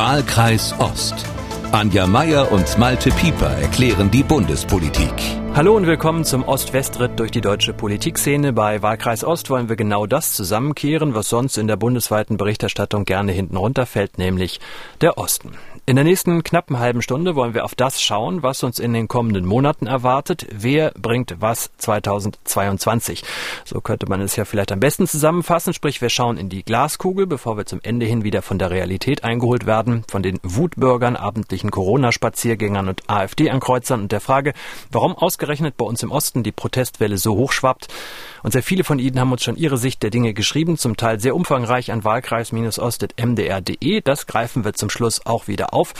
Wahlkreis Ost. Anja Meier und Malte Pieper erklären die Bundespolitik. Hallo und willkommen zum Ost-West-Ritt durch die deutsche Politikszene. Bei Wahlkreis Ost wollen wir genau das zusammenkehren, was sonst in der bundesweiten Berichterstattung gerne hinten runterfällt, nämlich der Osten. In der nächsten knappen halben Stunde wollen wir auf das schauen, was uns in den kommenden Monaten erwartet. Wer bringt was 2022? So könnte man es ja vielleicht am besten zusammenfassen. Sprich, wir schauen in die Glaskugel, bevor wir zum Ende hin wieder von der Realität eingeholt werden, von den Wutbürgern, abendlichen Corona-Spaziergängern und AfD-Ankreuzern und der Frage, warum ausgerechnet bei uns im Osten die Protestwelle so hoch schwappt. Und sehr viele von Ihnen haben uns schon ihre Sicht der Dinge geschrieben, zum Teil sehr umfangreich an wahlkreis-ost.mdr.de. Das greifen wir zum Schluss auch wieder auf.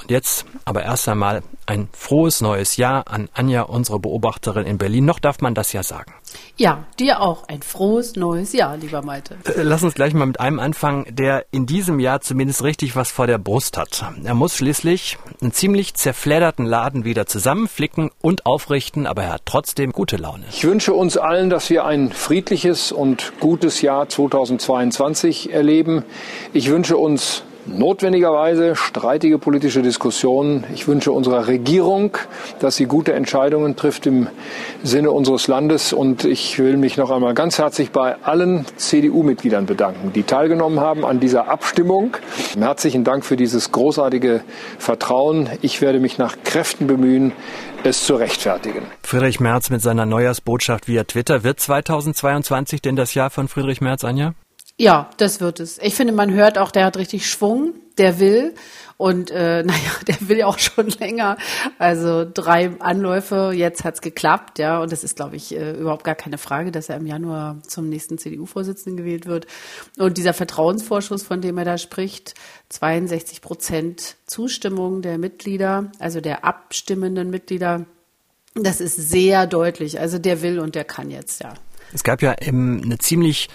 Und jetzt aber erst einmal ein frohes neues Jahr an Anja, unsere Beobachterin in Berlin. Noch darf man das ja sagen. Ja, dir auch ein frohes neues Jahr, lieber Malte. Äh, lass uns gleich mal mit einem anfangen, der in diesem Jahr zumindest richtig was vor der Brust hat. Er muss schließlich einen ziemlich zerfledderten Laden wieder zusammenflicken und aufrichten, aber er hat trotzdem gute Laune. Ich wünsche uns allen, dass wir ein friedliches und gutes Jahr 2022 erleben. Ich wünsche uns notwendigerweise streitige politische Diskussionen. Ich wünsche unserer Regierung, dass sie gute Entscheidungen trifft im Sinne unseres Landes. Und ich will mich noch einmal ganz herzlich bei allen CDU-Mitgliedern bedanken, die teilgenommen haben an dieser Abstimmung. Herzlichen Dank für dieses großartige Vertrauen. Ich werde mich nach Kräften bemühen, es zu rechtfertigen. Friedrich Merz mit seiner Neujahrsbotschaft via Twitter. Wird 2022 denn das Jahr von Friedrich Merz, Anja? Ja, das wird es. Ich finde, man hört auch, der hat richtig Schwung, der will. Und äh, naja, der will ja auch schon länger. Also drei Anläufe, jetzt hat's geklappt, ja. Und das ist, glaube ich, äh, überhaupt gar keine Frage, dass er im Januar zum nächsten CDU-Vorsitzenden gewählt wird. Und dieser Vertrauensvorschuss, von dem er da spricht, 62 Prozent Zustimmung der Mitglieder, also der abstimmenden Mitglieder, das ist sehr deutlich. Also der will und der kann jetzt, ja. Es gab ja eben eine ziemlich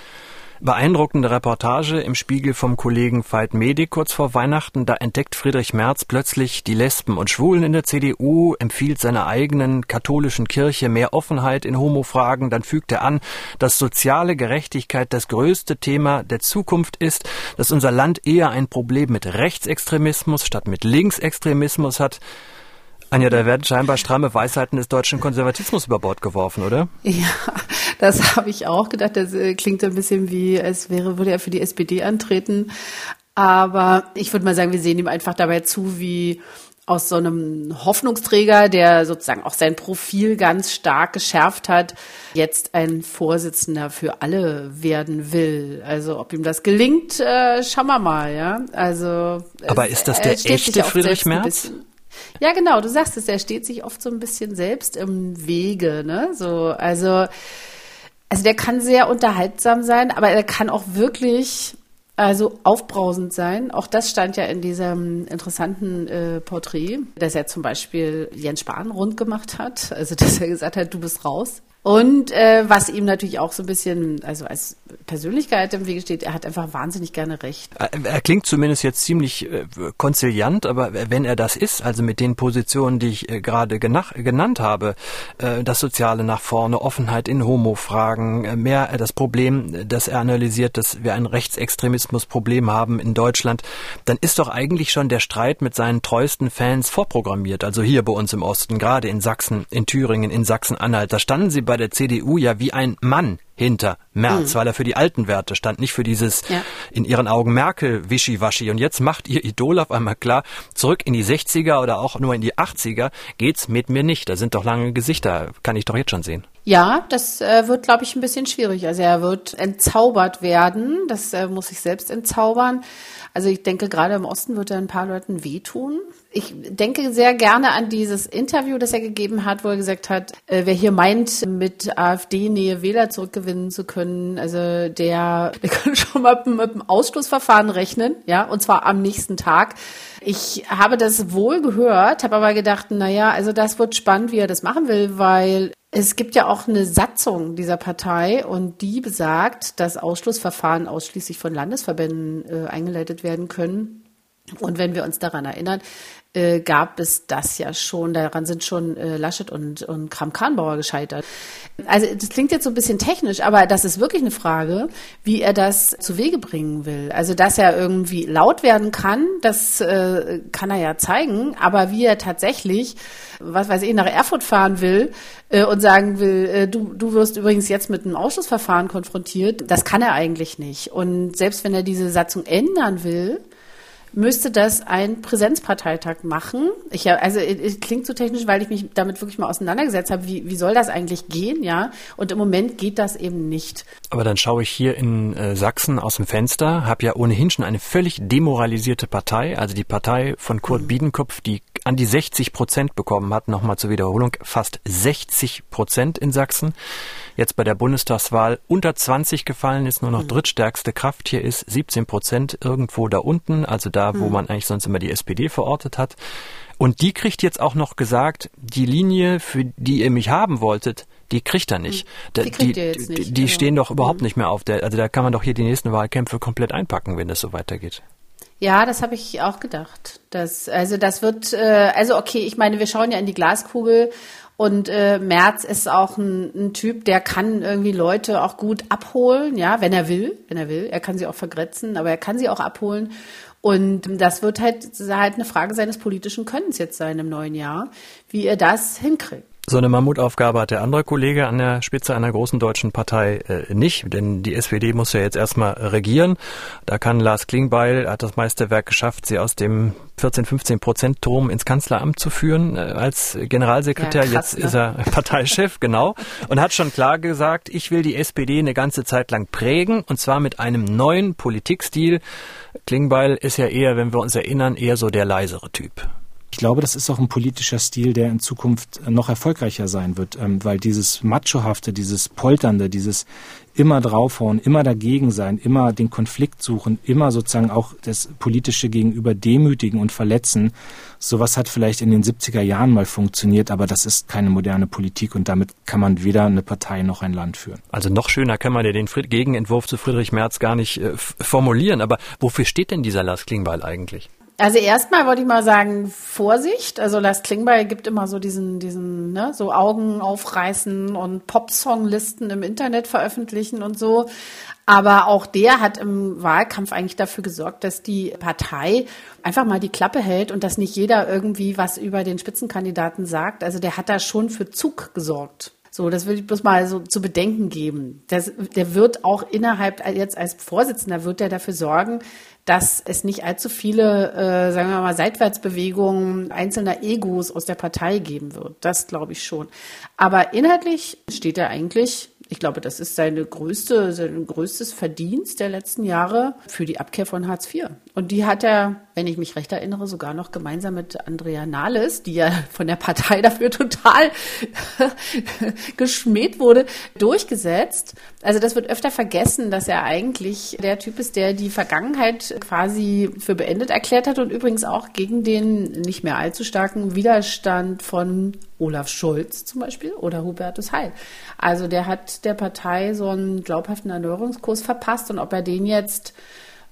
Beeindruckende Reportage im Spiegel vom Kollegen Veit Medik kurz vor Weihnachten. Da entdeckt Friedrich Merz plötzlich die Lesben und Schwulen in der CDU, empfiehlt seiner eigenen katholischen Kirche mehr Offenheit in Homofragen. Dann fügt er an, dass soziale Gerechtigkeit das größte Thema der Zukunft ist, dass unser Land eher ein Problem mit Rechtsextremismus statt mit Linksextremismus hat. Anja, da werden scheinbar stramme Weisheiten des deutschen Konservatismus über Bord geworfen, oder? Ja, das habe ich auch gedacht. Das äh, klingt ein bisschen wie, als wäre, würde er für die SPD antreten. Aber ich würde mal sagen, wir sehen ihm einfach dabei zu, wie aus so einem Hoffnungsträger, der sozusagen auch sein Profil ganz stark geschärft hat, jetzt ein Vorsitzender für alle werden will. Also ob ihm das gelingt, äh, schauen wir mal, ja. Also aber ist das der echte Friedrich Merz? Ja, genau, du sagst es, er steht sich oft so ein bisschen selbst im Wege, ne? So, also, also der kann sehr unterhaltsam sein, aber er kann auch wirklich also aufbrausend sein. Auch das stand ja in diesem interessanten äh, Porträt, dass er zum Beispiel Jens Spahn rund gemacht hat. Also dass er gesagt hat, du bist raus. Und äh, was ihm natürlich auch so ein bisschen, also als Persönlichkeit im Wege steht, er hat einfach wahnsinnig gerne recht. Er klingt zumindest jetzt ziemlich äh, konziliant, aber wenn er das ist, also mit den Positionen, die ich äh, gerade genannt habe, äh, das Soziale nach vorne, Offenheit in Homo-Fragen, äh, mehr das Problem, dass er analysiert, dass wir ein Rechtsextremismus-Problem haben in Deutschland, dann ist doch eigentlich schon der Streit mit seinen treuesten Fans vorprogrammiert. Also hier bei uns im Osten, gerade in Sachsen, in Thüringen, in Sachsen-Anhalt, da standen sie bei bei der CDU ja wie ein Mann hinter Merz, mhm. weil er für die alten Werte stand, nicht für dieses ja. in ihren Augen Merkel-Wischiwaschi. Und jetzt macht ihr Idol auf einmal klar, zurück in die 60er oder auch nur in die 80er geht's mit mir nicht. Da sind doch lange Gesichter, kann ich doch jetzt schon sehen. Ja, das äh, wird, glaube ich, ein bisschen schwierig. Also er wird entzaubert werden. Das äh, muss sich selbst entzaubern. Also ich denke, gerade im Osten wird er ein paar Leuten wehtun. Ich denke sehr gerne an dieses Interview, das er gegeben hat, wo er gesagt hat, äh, wer hier meint, mit AfD-Nähe Wähler zurückgewinnen zu können, also der, der kann schon mal mit, dem Ausschlussverfahren rechnen, ja, und zwar am nächsten Tag. Ich habe das wohl gehört, habe aber gedacht, na ja, also das wird spannend, wie er das machen will, weil es gibt ja auch eine Satzung dieser Partei und die besagt, dass Ausschlussverfahren ausschließlich von Landesverbänden äh, eingeleitet werden können. Und wenn wir uns daran erinnern, äh, gab es das ja schon, daran sind schon äh, Laschet und, und Kram-Karrenbauer gescheitert. Also das klingt jetzt so ein bisschen technisch, aber das ist wirklich eine Frage, wie er das zu Wege bringen will. Also dass er irgendwie laut werden kann, das äh, kann er ja zeigen, aber wie er tatsächlich, was weiß ich, nach Erfurt fahren will äh, und sagen will, äh, du, du wirst übrigens jetzt mit einem Ausschussverfahren konfrontiert, das kann er eigentlich nicht. Und selbst wenn er diese Satzung ändern will, müsste das ein Präsenzparteitag machen. Ich, also es klingt so technisch, weil ich mich damit wirklich mal auseinandergesetzt habe, wie, wie soll das eigentlich gehen, ja? Und im Moment geht das eben nicht. Aber dann schaue ich hier in äh, Sachsen aus dem Fenster, habe ja ohnehin schon eine völlig demoralisierte Partei, also die Partei von Kurt mhm. Biedenkopf, die an die 60 Prozent bekommen hat, nochmal zur Wiederholung, fast 60 Prozent in Sachsen jetzt bei der Bundestagswahl unter 20 gefallen ist, nur noch mhm. drittstärkste Kraft hier ist, 17 Prozent irgendwo da unten, also da, wo mhm. man eigentlich sonst immer die SPD verortet hat. Und die kriegt jetzt auch noch gesagt, die Linie, für die ihr mich haben wolltet, die kriegt er nicht. Die, die, die, nicht, die genau. stehen doch überhaupt mhm. nicht mehr auf der, also da kann man doch hier die nächsten Wahlkämpfe komplett einpacken, wenn das so weitergeht. Ja, das habe ich auch gedacht. Das, also das wird, äh, also okay, ich meine, wir schauen ja in die Glaskugel und äh, Merz ist auch ein, ein Typ, der kann irgendwie Leute auch gut abholen, ja, wenn er will, wenn er will. Er kann sie auch vergrätzen, aber er kann sie auch abholen. Und das wird halt, halt eine Frage seines politischen Könnens jetzt sein im neuen Jahr, wie er das hinkriegt. So eine Mammutaufgabe hat der andere Kollege an der Spitze einer großen deutschen Partei äh, nicht, denn die SPD muss ja jetzt erstmal regieren. Da kann Lars Klingbeil, hat das Meisterwerk geschafft, sie aus dem 14, 15 Prozent Turm ins Kanzleramt zu führen äh, als Generalsekretär. Ja, krass, jetzt ne? ist er Parteichef, genau. Und hat schon klar gesagt, ich will die SPD eine ganze Zeit lang prägen und zwar mit einem neuen Politikstil. Klingbeil ist ja eher, wenn wir uns erinnern, eher so der leisere Typ. Ich glaube, das ist auch ein politischer Stil, der in Zukunft noch erfolgreicher sein wird, ähm, weil dieses Machohafte, dieses Polternde, dieses immer draufhauen, immer dagegen sein, immer den Konflikt suchen, immer sozusagen auch das politische Gegenüber demütigen und verletzen, sowas hat vielleicht in den 70er Jahren mal funktioniert, aber das ist keine moderne Politik und damit kann man weder eine Partei noch ein Land führen. Also noch schöner kann man ja den Gegenentwurf zu Friedrich Merz gar nicht äh, formulieren, aber wofür steht denn dieser Lars Klingbeil eigentlich? Also erstmal wollte ich mal sagen, Vorsicht. Also Lars Klingbeil gibt immer so diesen, diesen, ne, so Augen aufreißen und Popsonglisten im Internet veröffentlichen und so. Aber auch der hat im Wahlkampf eigentlich dafür gesorgt, dass die Partei einfach mal die Klappe hält und dass nicht jeder irgendwie was über den Spitzenkandidaten sagt. Also der hat da schon für Zug gesorgt. So, das will ich bloß mal so zu bedenken geben. Das, der wird auch innerhalb, jetzt als Vorsitzender, wird er dafür sorgen, dass es nicht allzu viele, äh, sagen wir mal, Seitwärtsbewegungen einzelner Egos aus der Partei geben wird. Das glaube ich schon. Aber inhaltlich steht er eigentlich ich glaube, das ist seine größte, sein größtes Verdienst der letzten Jahre für die Abkehr von Hartz IV. Und die hat er, wenn ich mich recht erinnere, sogar noch gemeinsam mit Andrea Nahles, die ja von der Partei dafür total geschmäht wurde, durchgesetzt. Also das wird öfter vergessen, dass er eigentlich der Typ ist, der die Vergangenheit quasi für beendet erklärt hat und übrigens auch gegen den nicht mehr allzu starken Widerstand von Olaf Scholz zum Beispiel oder Hubertus Heil. Also der hat der Partei so einen glaubhaften Erneuerungskurs verpasst und ob er den jetzt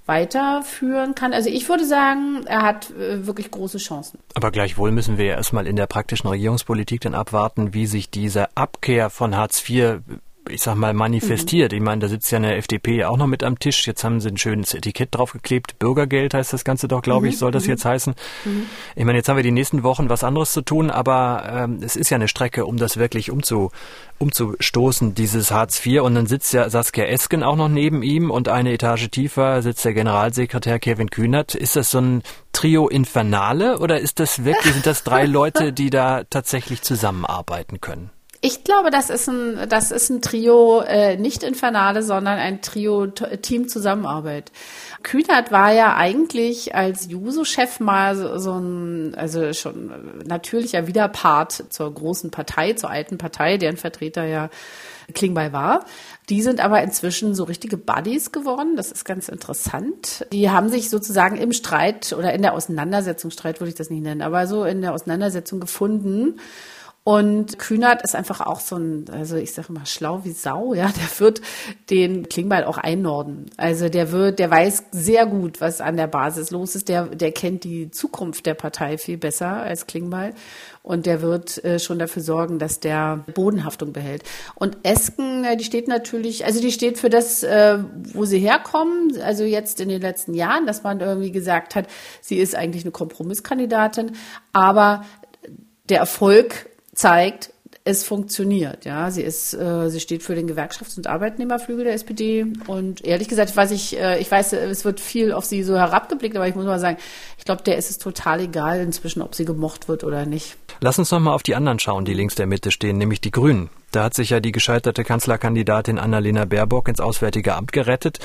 weiterführen kann. Also ich würde sagen, er hat äh, wirklich große Chancen. Aber gleichwohl müssen wir ja erstmal in der praktischen Regierungspolitik dann abwarten, wie sich diese Abkehr von Hartz IV ich sag mal, manifestiert. Mhm. Ich meine, da sitzt ja eine FDP auch noch mit am Tisch. Jetzt haben sie ein schönes Etikett draufgeklebt. Bürgergeld heißt das Ganze doch, glaube mhm. ich, soll das mhm. jetzt heißen. Mhm. Ich meine, jetzt haben wir die nächsten Wochen was anderes zu tun, aber ähm, es ist ja eine Strecke, um das wirklich umzu, umzustoßen, dieses Hartz IV. Und dann sitzt ja Saskia Esken auch noch neben ihm und eine Etage tiefer sitzt der Generalsekretär Kevin Kühnert. Ist das so ein Trio Infernale oder ist das wirklich, sind das drei Leute, die da tatsächlich zusammenarbeiten können? Ich glaube, das ist ein, das ist ein Trio, äh, nicht Infernale, sondern ein Trio Team Zusammenarbeit. Kühnert war ja eigentlich als Juso-Chef mal so, so ein, also schon natürlicher Widerpart zur großen Partei, zur alten Partei, deren Vertreter ja Klingbeil war. Die sind aber inzwischen so richtige Buddies geworden. Das ist ganz interessant. Die haben sich sozusagen im Streit oder in der Auseinandersetzung, Streit würde ich das nicht nennen, aber so in der Auseinandersetzung gefunden Und Kühnert ist einfach auch so ein, also ich sage immer schlau wie Sau, ja, der wird den Klingbeil auch einnorden. Also der wird, der weiß sehr gut, was an der Basis los ist. Der, der kennt die Zukunft der Partei viel besser als Klingbeil. Und der wird äh, schon dafür sorgen, dass der Bodenhaftung behält. Und Esken, die steht natürlich, also die steht für das, äh, wo sie herkommen. Also jetzt in den letzten Jahren, dass man irgendwie gesagt hat, sie ist eigentlich eine Kompromisskandidatin. Aber der Erfolg zeigt, es funktioniert. Ja, sie ist, äh, sie steht für den Gewerkschafts- und Arbeitnehmerflügel der SPD. Und ehrlich gesagt, weiß ich, äh, ich weiß, es wird viel auf sie so herabgeblickt, aber ich muss mal sagen, ich glaube, der ist es total egal inzwischen, ob sie gemocht wird oder nicht. Lass uns noch mal auf die anderen schauen, die links der Mitte stehen, nämlich die Grünen. Da hat sich ja die gescheiterte Kanzlerkandidatin Annalena Baerbock ins Auswärtige Amt gerettet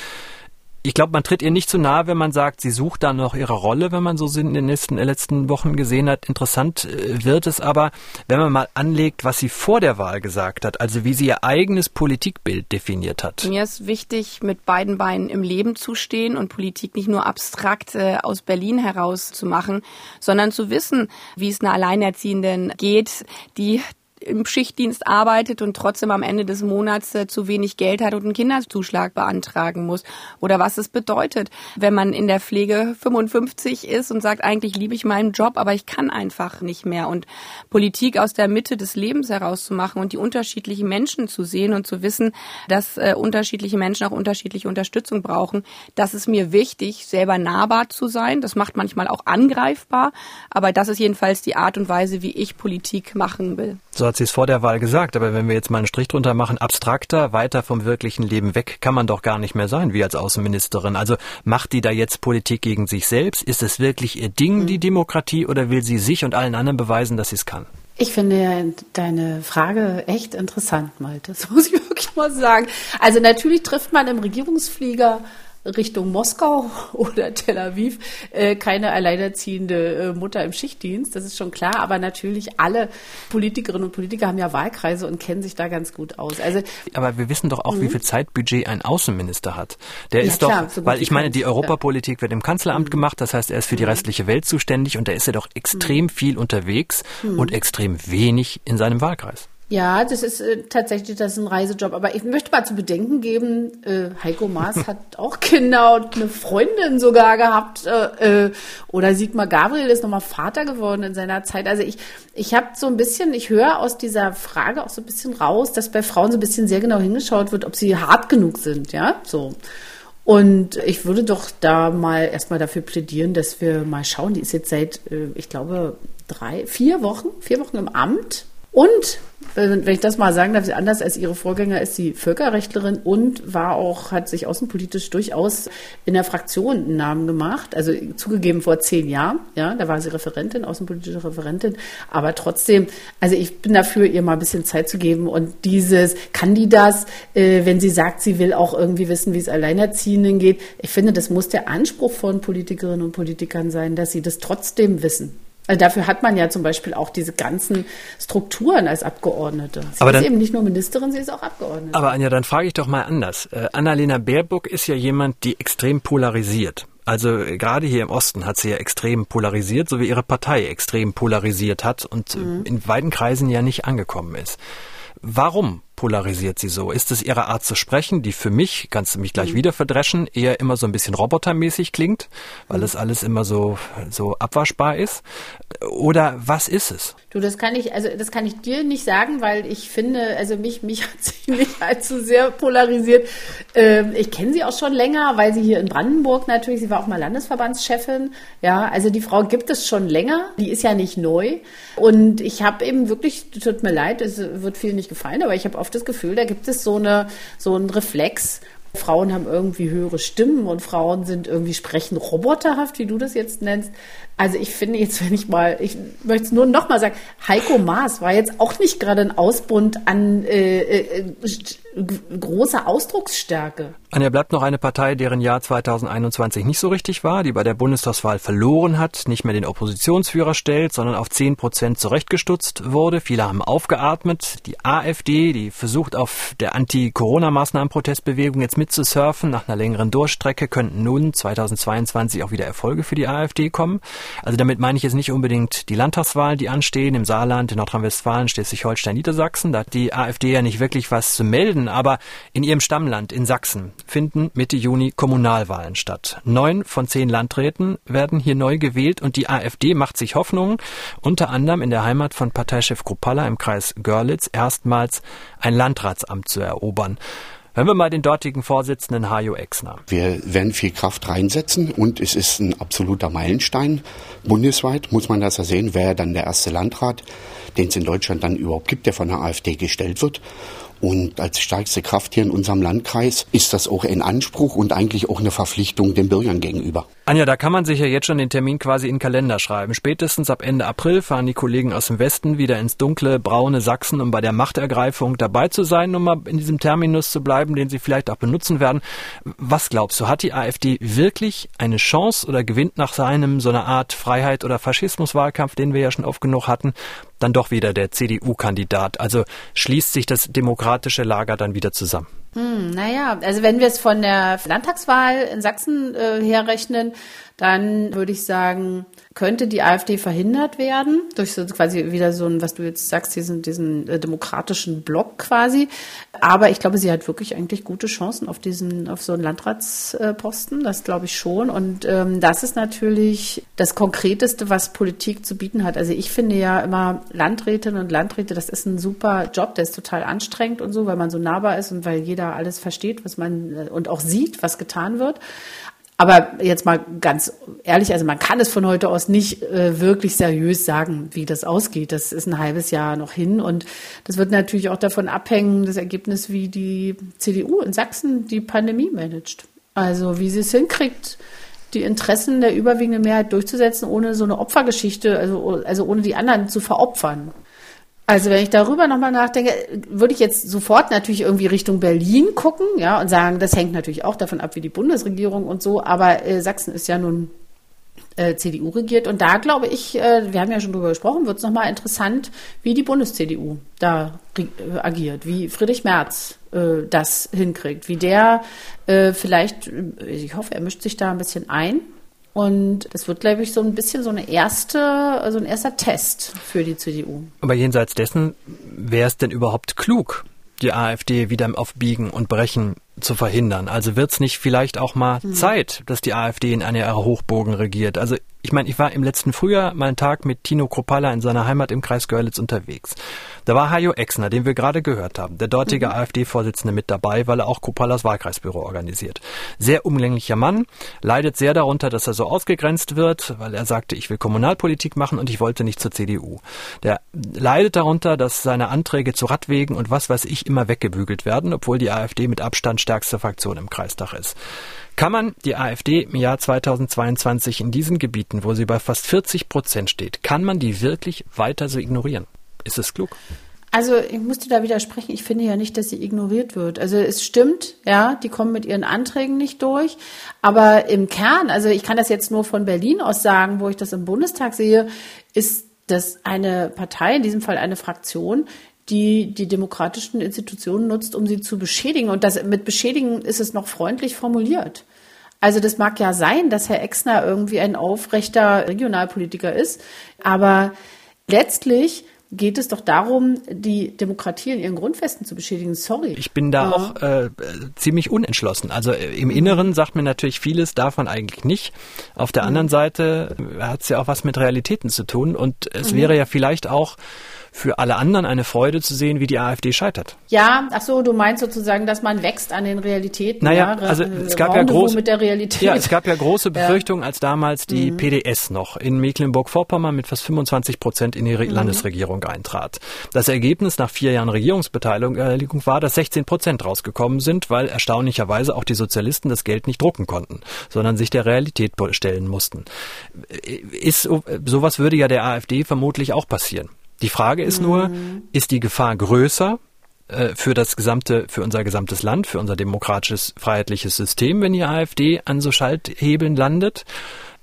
ich glaube, man tritt ihr nicht zu nahe, wenn man sagt, sie sucht da noch ihre Rolle, wenn man so in den letzten, letzten Wochen gesehen hat. Interessant äh, wird es aber, wenn man mal anlegt, was sie vor der Wahl gesagt hat, also wie sie ihr eigenes Politikbild definiert hat. Mir ist wichtig, mit beiden Beinen im Leben zu stehen und Politik nicht nur abstrakt äh, aus Berlin heraus zu machen, sondern zu wissen, wie es einer Alleinerziehenden geht, die im Schichtdienst arbeitet und trotzdem am Ende des Monats äh, zu wenig Geld hat und einen Kinderzuschlag beantragen muss. Oder was es bedeutet, wenn man in der Pflege 55 ist und sagt, eigentlich liebe ich meinen Job, aber ich kann einfach nicht mehr. Und Politik aus der Mitte des Lebens herauszumachen und die unterschiedlichen Menschen zu sehen und zu wissen, dass äh, unterschiedliche Menschen auch unterschiedliche Unterstützung brauchen, das ist mir wichtig, selber nahbar zu sein. Das macht manchmal auch angreifbar, aber das ist jedenfalls die Art und Weise, wie ich Politik machen will. So hat sie es vor der Wahl gesagt, aber wenn wir jetzt mal einen Strich drunter machen, abstrakter, weiter vom wirklichen Leben weg, kann man doch gar nicht mehr sein, wie als Außenministerin. Also macht die da jetzt Politik gegen sich selbst? Ist es wirklich ihr Ding, die Demokratie, oder will sie sich und allen anderen beweisen, dass sie es kann? Ich finde deine Frage echt interessant, Malte. Das muss ich wirklich mal sagen. Also natürlich trifft man im Regierungsflieger Richtung Moskau oder Tel Aviv äh, keine alleinerziehende äh, Mutter im Schichtdienst, das ist schon klar, aber natürlich alle Politikerinnen und Politiker haben ja Wahlkreise und kennen sich da ganz gut aus. Also aber wir wissen doch auch, mhm. wie viel Zeitbudget ein Außenminister hat. Der ja, ist klar, doch, so weil ich meine, die Europapolitik wird im Kanzleramt mhm. gemacht, das heißt, er ist für die mhm. restliche Welt zuständig und da ist er doch extrem mhm. viel unterwegs mhm. und extrem wenig in seinem Wahlkreis. Ja, das ist äh, tatsächlich das ist ein Reisejob. Aber ich möchte mal zu bedenken geben, äh, Heiko Maas hat auch Kinder und eine Freundin sogar gehabt. Äh, äh, oder Sigmar Gabriel ist nochmal Vater geworden in seiner Zeit. Also ich, ich habe so ein bisschen, ich höre aus dieser Frage auch so ein bisschen raus, dass bei Frauen so ein bisschen sehr genau hingeschaut wird, ob sie hart genug sind, ja, so. Und ich würde doch da mal erstmal dafür plädieren, dass wir mal schauen. Die ist jetzt seit, äh, ich glaube, drei, vier Wochen, vier Wochen im Amt. Und wenn ich das mal sagen darf, anders als ihre Vorgänger ist sie Völkerrechtlerin und war auch, hat sich außenpolitisch durchaus in der Fraktion einen Namen gemacht. Also zugegeben vor zehn Jahren, ja, da war sie Referentin, außenpolitische Referentin. Aber trotzdem, also ich bin dafür, ihr mal ein bisschen Zeit zu geben und dieses, kann die das, äh, wenn sie sagt, sie will auch irgendwie wissen, wie es Alleinerziehenden geht. Ich finde, das muss der Anspruch von Politikerinnen und Politikern sein, dass sie das trotzdem wissen. Also dafür hat man ja zum Beispiel auch diese ganzen Strukturen als Abgeordnete. Sie aber ist eben nicht nur Ministerin, sie ist auch Abgeordnete. Aber Anja, dann frage ich doch mal anders. Äh, Annalena Baerbock ist ja jemand, die extrem polarisiert. Also äh, gerade hier im Osten hat sie ja extrem polarisiert, so wie ihre Partei extrem polarisiert hat und mhm. in weiten Kreisen ja nicht angekommen ist. Warum polarisiert sie so? Ist es ihre Art zu sprechen, die für mich, kannst du mich gleich mhm. wieder verdreschen, eher immer so ein bisschen robotermäßig klingt, weil mhm. es alles immer so, so abwaschbar ist? Oder was ist es? Du, das kann ich, also das kann ich dir nicht sagen, weil ich finde, also mich, mich hat sie nicht allzu sehr polarisiert. Ähm, ich kenne sie auch schon länger, weil sie hier in Brandenburg natürlich, sie war auch mal Landesverbandschefin. Ja, also die Frau gibt es schon länger. Die ist ja nicht neu. Und ich habe eben wirklich, tut mir leid, es wird viel nicht gefallen, aber ich habe oft das Gefühl, da gibt es so eine, so einen Reflex, Frauen haben irgendwie höhere Stimmen und Frauen sind irgendwie sprechen roboterhaft, wie du das jetzt nennst. Also ich finde jetzt, wenn ich mal, ich möchte es nur noch mal sagen, Heiko Maas war jetzt auch nicht gerade ein Ausbund an äh, äh, großer Ausdrucksstärke. Anja bleibt noch eine Partei, deren Jahr 2021 nicht so richtig war, die bei der Bundestagswahl verloren hat, nicht mehr den Oppositionsführer stellt, sondern auf 10 Prozent zurechtgestutzt wurde. Viele haben aufgeatmet. Die AfD, die versucht auf der Anti-Corona-Maßnahmen-Protestbewegung jetzt mitzusurfen, nach einer längeren Durchstrecke könnten nun 2022 auch wieder Erfolge für die AfD kommen. Also damit meine ich jetzt nicht unbedingt die Landtagswahlen, die anstehen, im Saarland, in Nordrhein-Westfalen, Schleswig-Holstein, Niedersachsen. Da hat die AfD ja nicht wirklich was zu melden, aber in ihrem Stammland, in Sachsen, finden Mitte Juni Kommunalwahlen statt. Neun von zehn Landräten werden hier neu gewählt und die AfD macht sich Hoffnungen, unter anderem in der Heimat von Parteichef Kruppalla im Kreis Görlitz erstmals ein Landratsamt zu erobern. Hören wir mal den dortigen Vorsitzenden Hajo Exner. Wir werden viel Kraft reinsetzen und es ist ein absoluter Meilenstein. Bundesweit muss man das ja sehen, wer dann der erste Landrat, den es in Deutschland dann überhaupt gibt, der von der AfD gestellt wird. Und als stärkste Kraft hier in unserem Landkreis ist das auch ein Anspruch und eigentlich auch eine Verpflichtung den Bürgern gegenüber. Anja, da kann man sich ja jetzt schon den Termin quasi in den Kalender schreiben. Spätestens ab Ende April fahren die Kollegen aus dem Westen wieder ins dunkle, braune Sachsen, um bei der Machtergreifung dabei zu sein, um mal in diesem Terminus zu bleiben, den sie vielleicht auch benutzen werden. Was glaubst du, hat die AfD wirklich eine Chance oder gewinnt nach seinem so einer Art Freiheit- oder Faschismuswahlkampf, den wir ja schon oft genug hatten, dann doch wieder der CDU-Kandidat? Also schließt sich das demokratische Lager dann wieder zusammen? Hm, naja, also wenn wir es von der Landtagswahl in Sachsen äh, herrechnen, dann würde ich sagen, könnte die AfD verhindert werden durch so quasi wieder so ein, was du jetzt sagst, diesen, diesen äh, demokratischen Block quasi. Aber ich glaube, sie hat wirklich eigentlich gute Chancen auf diesen, auf so einen Landratsposten. Das glaube ich schon. Und ähm, das ist natürlich das Konkreteste, was Politik zu bieten hat. Also ich finde ja immer Landrätinnen und Landräte, das ist ein super Job, der ist total anstrengend und so, weil man so nahbar ist und weil jeder alles versteht, was man äh, und auch sieht, was getan wird. Aber jetzt mal ganz ehrlich, also man kann es von heute aus nicht äh, wirklich seriös sagen, wie das ausgeht. Das ist ein halbes Jahr noch hin und das wird natürlich auch davon abhängen, das Ergebnis, wie die CDU in Sachsen die Pandemie managt. Also wie sie es hinkriegt, die Interessen der überwiegenden Mehrheit durchzusetzen, ohne so eine Opfergeschichte, also, also ohne die anderen zu veropfern. Also wenn ich darüber nochmal nachdenke, würde ich jetzt sofort natürlich irgendwie Richtung Berlin gucken, ja, und sagen, das hängt natürlich auch davon ab, wie die Bundesregierung und so, aber äh, Sachsen ist ja nun äh, CDU regiert und da glaube ich, äh, wir haben ja schon drüber gesprochen, wird es nochmal interessant, wie die Bundes-CDU da äh, agiert, wie Friedrich Merz äh, das hinkriegt, wie der äh, vielleicht, ich hoffe, er mischt sich da ein bisschen ein, und das wird, glaube ich, so ein bisschen so eine erste, so ein erster Test für die CDU. Aber jenseits dessen, wäre es denn überhaupt klug, die AfD wieder auf Biegen und Brechen zu verhindern. Also wird es nicht vielleicht auch mal mhm. Zeit, dass die AfD in einer ihrer Hochbogen regiert? Also ich meine, ich war im letzten Frühjahr mal einen Tag mit Tino Kropalla in seiner Heimat im Kreis Görlitz unterwegs. Da war Hajo Exner, den wir gerade gehört haben, der dortige mhm. AfD-Vorsitzende mit dabei, weil er auch Kropallas Wahlkreisbüro organisiert. Sehr umlänglicher Mann, leidet sehr darunter, dass er so ausgegrenzt wird, weil er sagte, ich will Kommunalpolitik machen und ich wollte nicht zur CDU. Der leidet darunter, dass seine Anträge zu Radwegen und was weiß ich immer weggebügelt werden, obwohl die AfD mit Abstand stärkste Fraktion im Kreistag ist. Kann man die AfD im Jahr 2022 in diesen Gebieten, wo sie bei fast 40 Prozent steht, kann man die wirklich weiter so ignorieren? Ist es klug? Also ich musste da widersprechen. Ich finde ja nicht, dass sie ignoriert wird. Also es stimmt, ja, die kommen mit ihren Anträgen nicht durch. Aber im Kern, also ich kann das jetzt nur von Berlin aus sagen, wo ich das im Bundestag sehe, ist das eine Partei, in diesem Fall eine Fraktion, die die demokratischen Institutionen nutzt, um sie zu beschädigen. Und das mit beschädigen ist es noch freundlich formuliert. Also das mag ja sein, dass Herr Exner irgendwie ein aufrechter Regionalpolitiker ist, aber letztlich geht es doch darum, die Demokratie in ihren Grundfesten zu beschädigen. Sorry. Ich bin da ja. auch äh, ziemlich unentschlossen. Also äh, im Inneren sagt mir natürlich vieles davon eigentlich nicht. Auf der mhm. anderen Seite hat es ja auch was mit Realitäten zu tun und es mhm. wäre ja vielleicht auch für alle anderen eine Freude zu sehen, wie die AfD scheitert. Ja, ach so, du meinst sozusagen, dass man wächst an den Realitäten. Naja, ja? also es gab ja groß, mit der Realität. Ja, es gab ja große Befürchtungen, als damals die mhm. PDS noch in Mecklenburg-Vorpommern mit fast 25 Prozent in die mhm. Landesregierung eintrat. Das Ergebnis nach vier Jahren Regierungsbeteiligung äh, war, dass 16 Prozent rausgekommen sind, weil erstaunlicherweise auch die Sozialisten das Geld nicht drucken konnten, sondern sich der Realität stellen mussten. Ist sowas würde ja der AfD vermutlich auch passieren. Die Frage ist nur, mhm. ist die Gefahr größer, äh, für das gesamte, für unser gesamtes Land, für unser demokratisches, freiheitliches System, wenn die AfD an so Schalthebeln landet?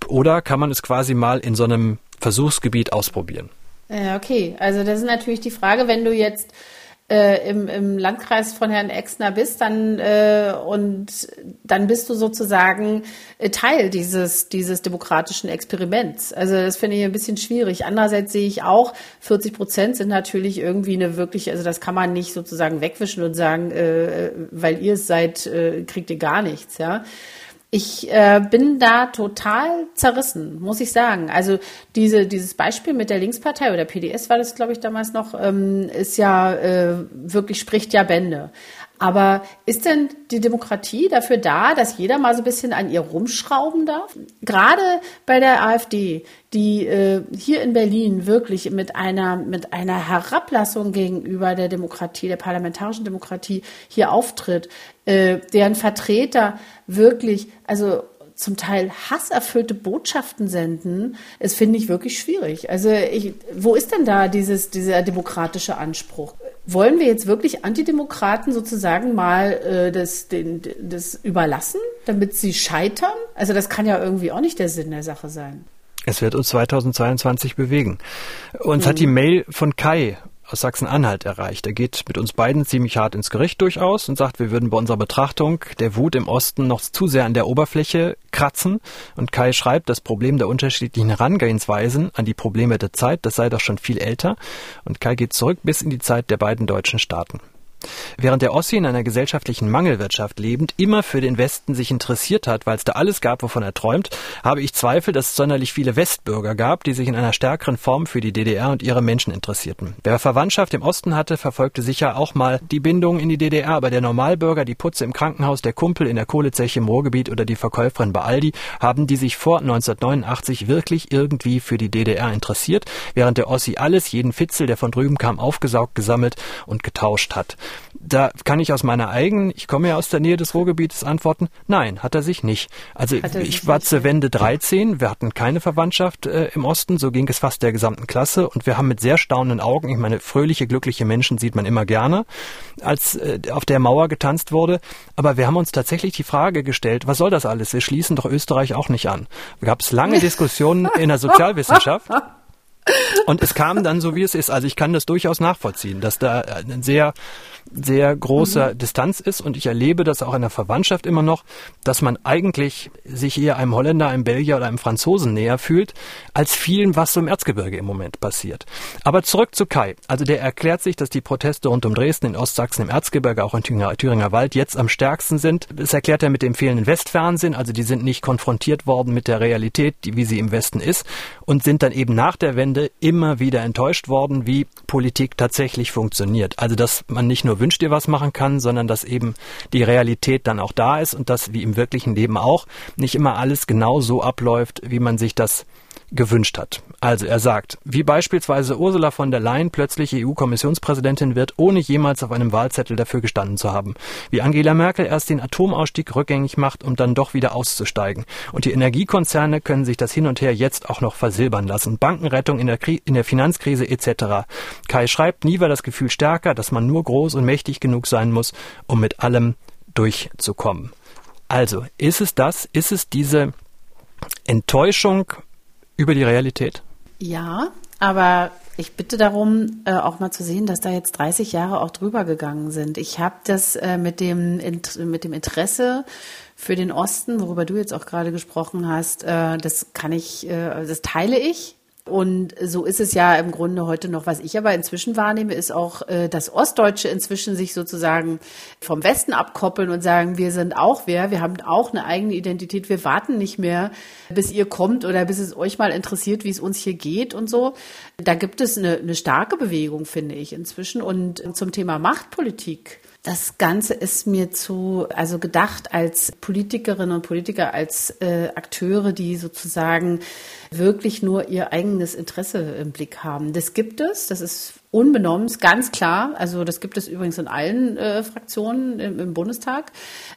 Oder kann man es quasi mal in so einem Versuchsgebiet ausprobieren? Ja, okay. Also das ist natürlich die Frage, wenn du jetzt äh, im, im Landkreis von Herrn Exner bist, dann äh, und dann bist du sozusagen äh, Teil dieses dieses demokratischen Experiments. Also das finde ich ein bisschen schwierig. Andererseits sehe ich auch, 40 Prozent sind natürlich irgendwie eine wirklich, also das kann man nicht sozusagen wegwischen und sagen, äh, weil ihr es seid, äh, kriegt ihr gar nichts, ja. Ich äh, bin da total zerrissen, muss ich sagen. Also diese, dieses Beispiel mit der Linkspartei oder PDS war das, glaube ich, damals noch, ähm, ist ja äh, wirklich spricht ja Bände. Aber ist denn die Demokratie dafür da, dass jeder mal so ein bisschen an ihr rumschrauben darf? Gerade bei der AfD, die äh, hier in Berlin wirklich mit einer, mit einer Herablassung gegenüber der Demokratie, der parlamentarischen Demokratie hier auftritt, äh, deren Vertreter wirklich, also zum Teil hasserfüllte Botschaften senden, es finde ich wirklich schwierig. Also ich, wo ist denn da dieses, dieser demokratische Anspruch? Wollen wir jetzt wirklich Antidemokraten sozusagen mal äh, das, den, das überlassen, damit sie scheitern? Also das kann ja irgendwie auch nicht der Sinn der Sache sein. Es wird uns 2022 bewegen. Uns mhm. hat die Mail von Kai aus Sachsen-Anhalt erreicht. Er geht mit uns beiden ziemlich hart ins Gericht durchaus und sagt, wir würden bei unserer Betrachtung der Wut im Osten noch zu sehr an der Oberfläche kratzen. Und Kai schreibt, das Problem der unterschiedlichen Herangehensweisen an die Probleme der Zeit, das sei doch schon viel älter. Und Kai geht zurück bis in die Zeit der beiden deutschen Staaten. Während der Ossi in einer gesellschaftlichen Mangelwirtschaft lebend immer für den Westen sich interessiert hat, weil es da alles gab, wovon er träumt, habe ich Zweifel, dass es sonderlich viele Westbürger gab, die sich in einer stärkeren Form für die DDR und ihre Menschen interessierten. Wer Verwandtschaft im Osten hatte, verfolgte sicher auch mal die Bindung in die DDR, aber der Normalbürger, die Putze im Krankenhaus, der Kumpel in der Kohlezeche im Ruhrgebiet oder die Verkäuferin bei Aldi, haben die sich vor 1989 wirklich irgendwie für die DDR interessiert, während der Ossi alles, jeden Fitzel, der von drüben kam, aufgesaugt, gesammelt und getauscht hat. Da kann ich aus meiner eigenen, ich komme ja aus der Nähe des Ruhrgebietes, antworten, nein, hat er sich nicht. Also ich war zur Wende 13, wir hatten keine Verwandtschaft äh, im Osten, so ging es fast der gesamten Klasse und wir haben mit sehr staunenden Augen, ich meine, fröhliche, glückliche Menschen sieht man immer gerne, als äh, auf der Mauer getanzt wurde, aber wir haben uns tatsächlich die Frage gestellt, was soll das alles? Wir schließen doch Österreich auch nicht an. Da gab es lange Diskussionen in der Sozialwissenschaft. Und es kam dann so, wie es ist. Also ich kann das durchaus nachvollziehen, dass da ein sehr sehr großer mhm. Distanz ist und ich erlebe das auch in der Verwandtschaft immer noch, dass man eigentlich sich eher einem Holländer, einem Belgier oder einem Franzosen näher fühlt, als vielen, was so im Erzgebirge im Moment passiert. Aber zurück zu Kai. Also der erklärt sich, dass die Proteste rund um Dresden, in Ostsachsen, im Erzgebirge, auch in Thüringer, Thüringer Wald jetzt am stärksten sind. Das erklärt er mit dem fehlenden Westfernsehen, also die sind nicht konfrontiert worden mit der Realität, die, wie sie im Westen ist und sind dann eben nach der Wende immer wieder enttäuscht worden, wie Politik tatsächlich funktioniert. Also dass man nicht nur nur Wünsch dir was machen kann, sondern dass eben die Realität dann auch da ist und dass wie im wirklichen Leben auch nicht immer alles genau so abläuft, wie man sich das gewünscht hat. Also er sagt, wie beispielsweise Ursula von der Leyen plötzlich EU-Kommissionspräsidentin wird, ohne jemals auf einem Wahlzettel dafür gestanden zu haben. Wie Angela Merkel erst den Atomausstieg rückgängig macht, um dann doch wieder auszusteigen. Und die Energiekonzerne können sich das hin und her jetzt auch noch versilbern lassen. Bankenrettung in der, Kri in der Finanzkrise etc. Kai schreibt, nie war das Gefühl stärker, dass man nur groß und mächtig genug sein muss, um mit allem durchzukommen. Also, ist es das? Ist es diese Enttäuschung über die Realität? Ja, aber ich bitte darum, äh, auch mal zu sehen, dass da jetzt 30 Jahre auch drüber gegangen sind. Ich habe das äh, mit, dem, mit dem Interesse für den Osten, worüber du jetzt auch gerade gesprochen hast, äh, das kann ich, das teile ich. Und so ist es ja im Grunde heute noch. Was ich aber inzwischen wahrnehme, ist auch, äh, dass Ostdeutsche inzwischen sich sozusagen vom Westen abkoppeln und sagen, wir sind auch wer, wir haben auch eine eigene Identität, wir warten nicht mehr, bis ihr kommt oder bis es euch mal interessiert, wie es uns hier geht und so. Da gibt es eine, eine starke Bewegung, finde ich, inzwischen. Und zum Thema Machtpolitik das Ganze ist mir zu, also gedacht als Politikerinnen und Politiker, als äh, Akteure, die sozusagen wirklich nur ihr eigenes Interesse im Blick haben. Das gibt es, das ist unbenommen, ganz klar. Also das gibt es übrigens in allen äh, Fraktionen im, im, Bundestag.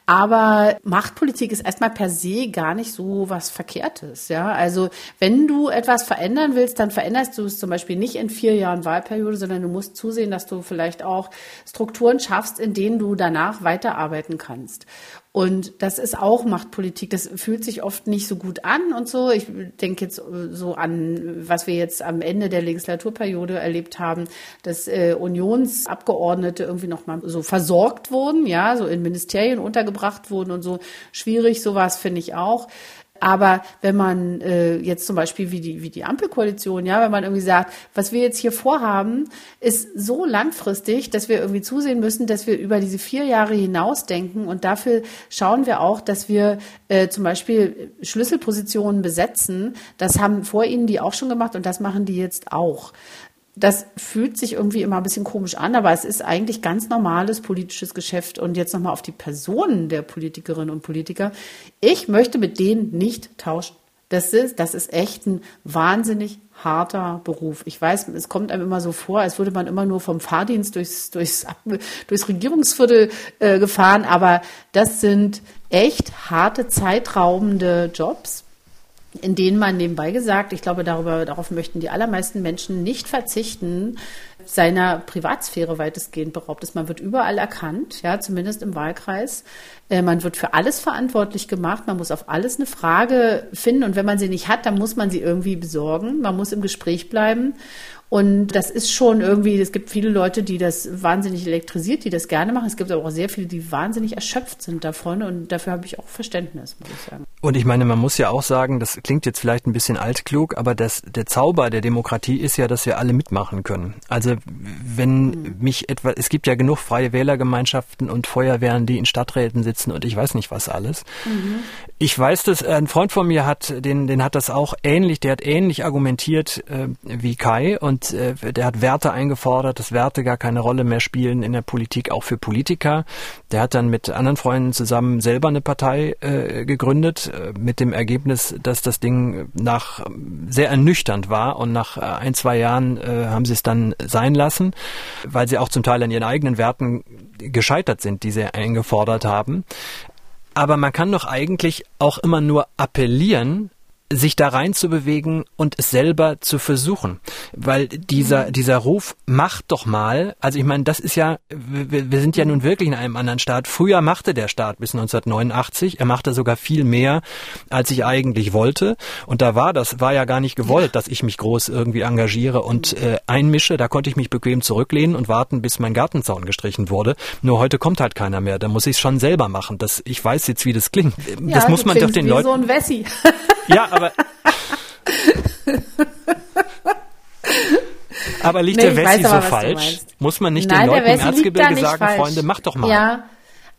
Aber Machtpolitik ist erstmal per se gar nicht so was Verkehrtes. Ja, also wenn du etwas verändern willst, dann veränderst du es zum Beispiel nicht in vier Jahren Wahlperiode, sondern du musst zusehen, dass du vielleicht auch Strukturen schaffst, in denen du danach weiterarbeiten kannst. Und das ist auch Machtpolitik. Das fühlt sich oft nicht so gut an und so. Ich denke jetzt so an, was wir jetzt am Ende der Legislaturperiode erlebt haben, dass äh, Unionsabgeordnete irgendwie nochmal so versorgt wurden, ja, so in Ministerien untergebracht wurden und so. Schwierig, sowas finde ich auch. Aber wenn man äh, jetzt zum Beispiel wie die, wie die Ampelkoalition, ja, wenn man irgendwie sagt, was wir jetzt hier vorhaben, ist so langfristig, dass wir irgendwie zusehen müssen, dass wir über diese vier Jahre hinaus denken und dafür schauen wir auch, dass wir äh, zum Beispiel Schlüsselpositionen besetzen. Das haben vor ihnen die auch schon gemacht und das machen die jetzt auch das fühlt sich irgendwie immer ein bisschen komisch an, aber es ist eigentlich ganz normales politisches Geschäft. Und jetzt nochmal auf die Personen der Politikerinnen und Politiker. Ich möchte mit denen nicht tauschen. Das ist, das ist echt ein wahnsinnig harter Beruf. Ich weiß, es kommt einem immer so vor, als würde man immer nur vom Fahrdienst durchs, durchs, durchs Regierungsviertel äh, gefahren, aber das sind echt harte, zeitraubende Jobs in denen man nebenbei gesagt, ich glaube, darüber, darauf möchten die allermeisten Menschen nicht verzichten, seiner Privatsphäre weitestgehend beraubt ist. Man wird überall erkannt, ja, zumindest im Wahlkreis. Äh, man wird für alles verantwortlich gemacht. Man muss auf alles eine Frage finden. Und wenn man sie nicht hat, dann muss man sie irgendwie besorgen. Man muss im Gespräch bleiben. Und das ist schon irgendwie, es gibt viele Leute, die das wahnsinnig elektrisiert, die das gerne machen. Es gibt aber auch sehr viele, die wahnsinnig erschöpft sind davon. Und dafür habe ich auch Verständnis, muss ich sagen. Und ich meine, man muss ja auch sagen, das klingt jetzt vielleicht ein bisschen altklug, aber das, der Zauber der Demokratie ist ja, dass wir alle mitmachen können. Also wenn mhm. mich etwa, es gibt ja genug freie Wählergemeinschaften und Feuerwehren, die in Stadträten sitzen und ich weiß nicht was alles. Mhm. Ich weiß, dass ein Freund von mir hat, den, den hat das auch ähnlich, der hat ähnlich argumentiert äh, wie Kai und und äh, der hat Werte eingefordert, dass Werte gar keine Rolle mehr spielen in der Politik, auch für Politiker. Der hat dann mit anderen Freunden zusammen selber eine Partei äh, gegründet, äh, mit dem Ergebnis, dass das Ding nach sehr ernüchternd war und nach ein, zwei Jahren haben sie es dann sein lassen, weil sie auch zum Teil an ihren eigenen Werten gescheitert sind, die sie eingefordert haben. Aber man kann doch eigentlich auch immer nur appellieren, sich da rein zu bewegen und es selber zu versuchen. Weil dieser, mhm. dieser Ruf, macht doch mal, also ich meine, das ist ja, wir, wir, sind ja nun wirklich in einem anderen Staat. Früher machte der Staat bis 1989, er machte sogar viel mehr, als ich eigentlich wollte. Und da war das, war ja gar nicht gewollt, dass ich mich groß irgendwie engagiere und äh, einmische. Da konnte ich mich bequem zurücklehnen und warten, bis mein Gartenzaun gestrichen wurde. Nur heute kommt halt keiner mehr. Da muss ich es schon selber machen. Das, ich weiß jetzt, wie das klingt. Ja, das muss man doch den Leuten. So ein Wessi. Ja, aber. aber liegt nee, der Wessi so falsch? Muss man nicht Nein, den Leuten im Erzgebirge sagen, falsch. Freunde, mach doch mal. Ja.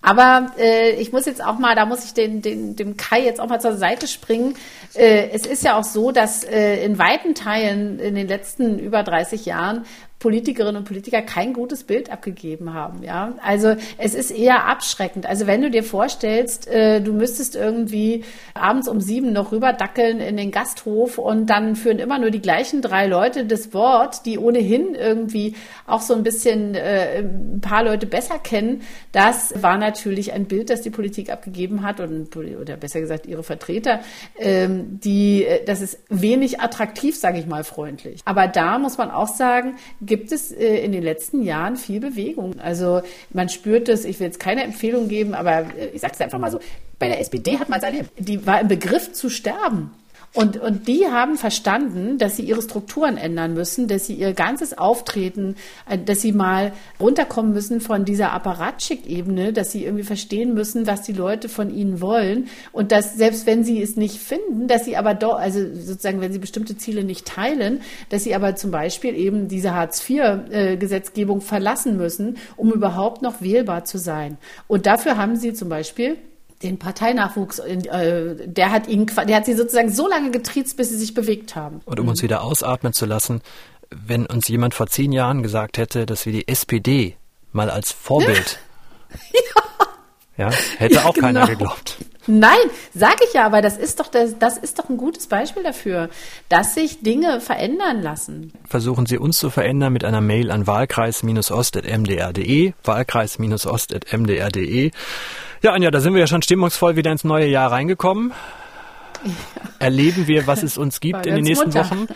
Aber äh, ich muss jetzt auch mal, da muss ich den, den, dem Kai jetzt auch mal zur Seite springen. Äh, es ist ja auch so, dass äh, in weiten Teilen in den letzten über 30 Jahren Politikerinnen und Politiker kein gutes Bild abgegeben haben. Ja, also es ist eher abschreckend. Also wenn du dir vorstellst, äh, du müsstest irgendwie abends um sieben noch rüberdackeln in den Gasthof und dann führen immer nur die gleichen drei Leute das Wort, die ohnehin irgendwie auch so ein bisschen äh, ein paar Leute besser kennen. Das war natürlich ein Bild, das die Politik abgegeben hat und oder besser gesagt ihre Vertreter. Ähm, die, äh, das ist wenig attraktiv, sage ich mal freundlich. Aber da muss man auch sagen gibt es äh, in den letzten Jahren viel Bewegung. Also man spürt es, ich will jetzt keine Empfehlung geben, aber äh, ich sage es einfach mal so, bei der SPD hat man es erlebt. Die war im Begriff zu sterben. Und, und die haben verstanden, dass sie ihre Strukturen ändern müssen, dass sie ihr ganzes Auftreten, äh, dass sie mal runterkommen müssen von dieser Apparatschick-Ebene, dass sie irgendwie verstehen müssen, was die Leute von ihnen wollen und dass selbst wenn sie es nicht finden, dass sie aber doch, also sozusagen, wenn sie bestimmte Ziele nicht teilen, dass sie aber zum Beispiel eben diese Hartz-IV-Gesetzgebung verlassen müssen, um überhaupt noch wählbar zu sein. Und dafür haben sie zum Beispiel den Parteinachwuchs, äh, der hat ihn, der hat sie sozusagen so lange getriezt, bis sie sich bewegt haben. Und um uns wieder ausatmen zu lassen, wenn uns jemand vor zehn Jahren gesagt hätte, dass wir die SPD mal als Vorbild, ja. Ja, hätte auch genau. keiner geglaubt. Nein, sag ich ja, aber das ist doch das, das ist doch ein gutes Beispiel dafür, dass sich Dinge verändern lassen. Versuchen Sie uns zu verändern mit einer Mail an wahlkreis-ost.mdr.de, wahlkreis-ost.mdr.de. Ja, Anja, da sind wir ja schon stimmungsvoll wieder ins neue Jahr reingekommen. Ja. Erleben wir, was es uns gibt in den nächsten Mutter. Wochen.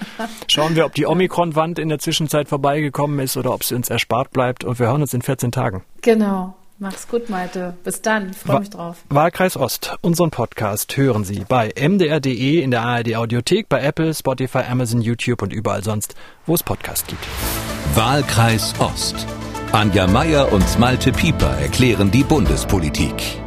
Schauen wir, ob die Omikron-Wand in der Zwischenzeit vorbeigekommen ist oder ob sie uns erspart bleibt. Und wir hören uns in 14 Tagen. Genau. Mach's gut, Malte. Bis dann. Ich freue mich drauf. Wahlkreis Ost. Unseren Podcast hören Sie bei mdr.de, in der ARD Audiothek, bei Apple, Spotify, Amazon, YouTube und überall sonst, wo es Podcasts gibt. Wahlkreis Ost. Anja Meier und Malte Pieper erklären die Bundespolitik.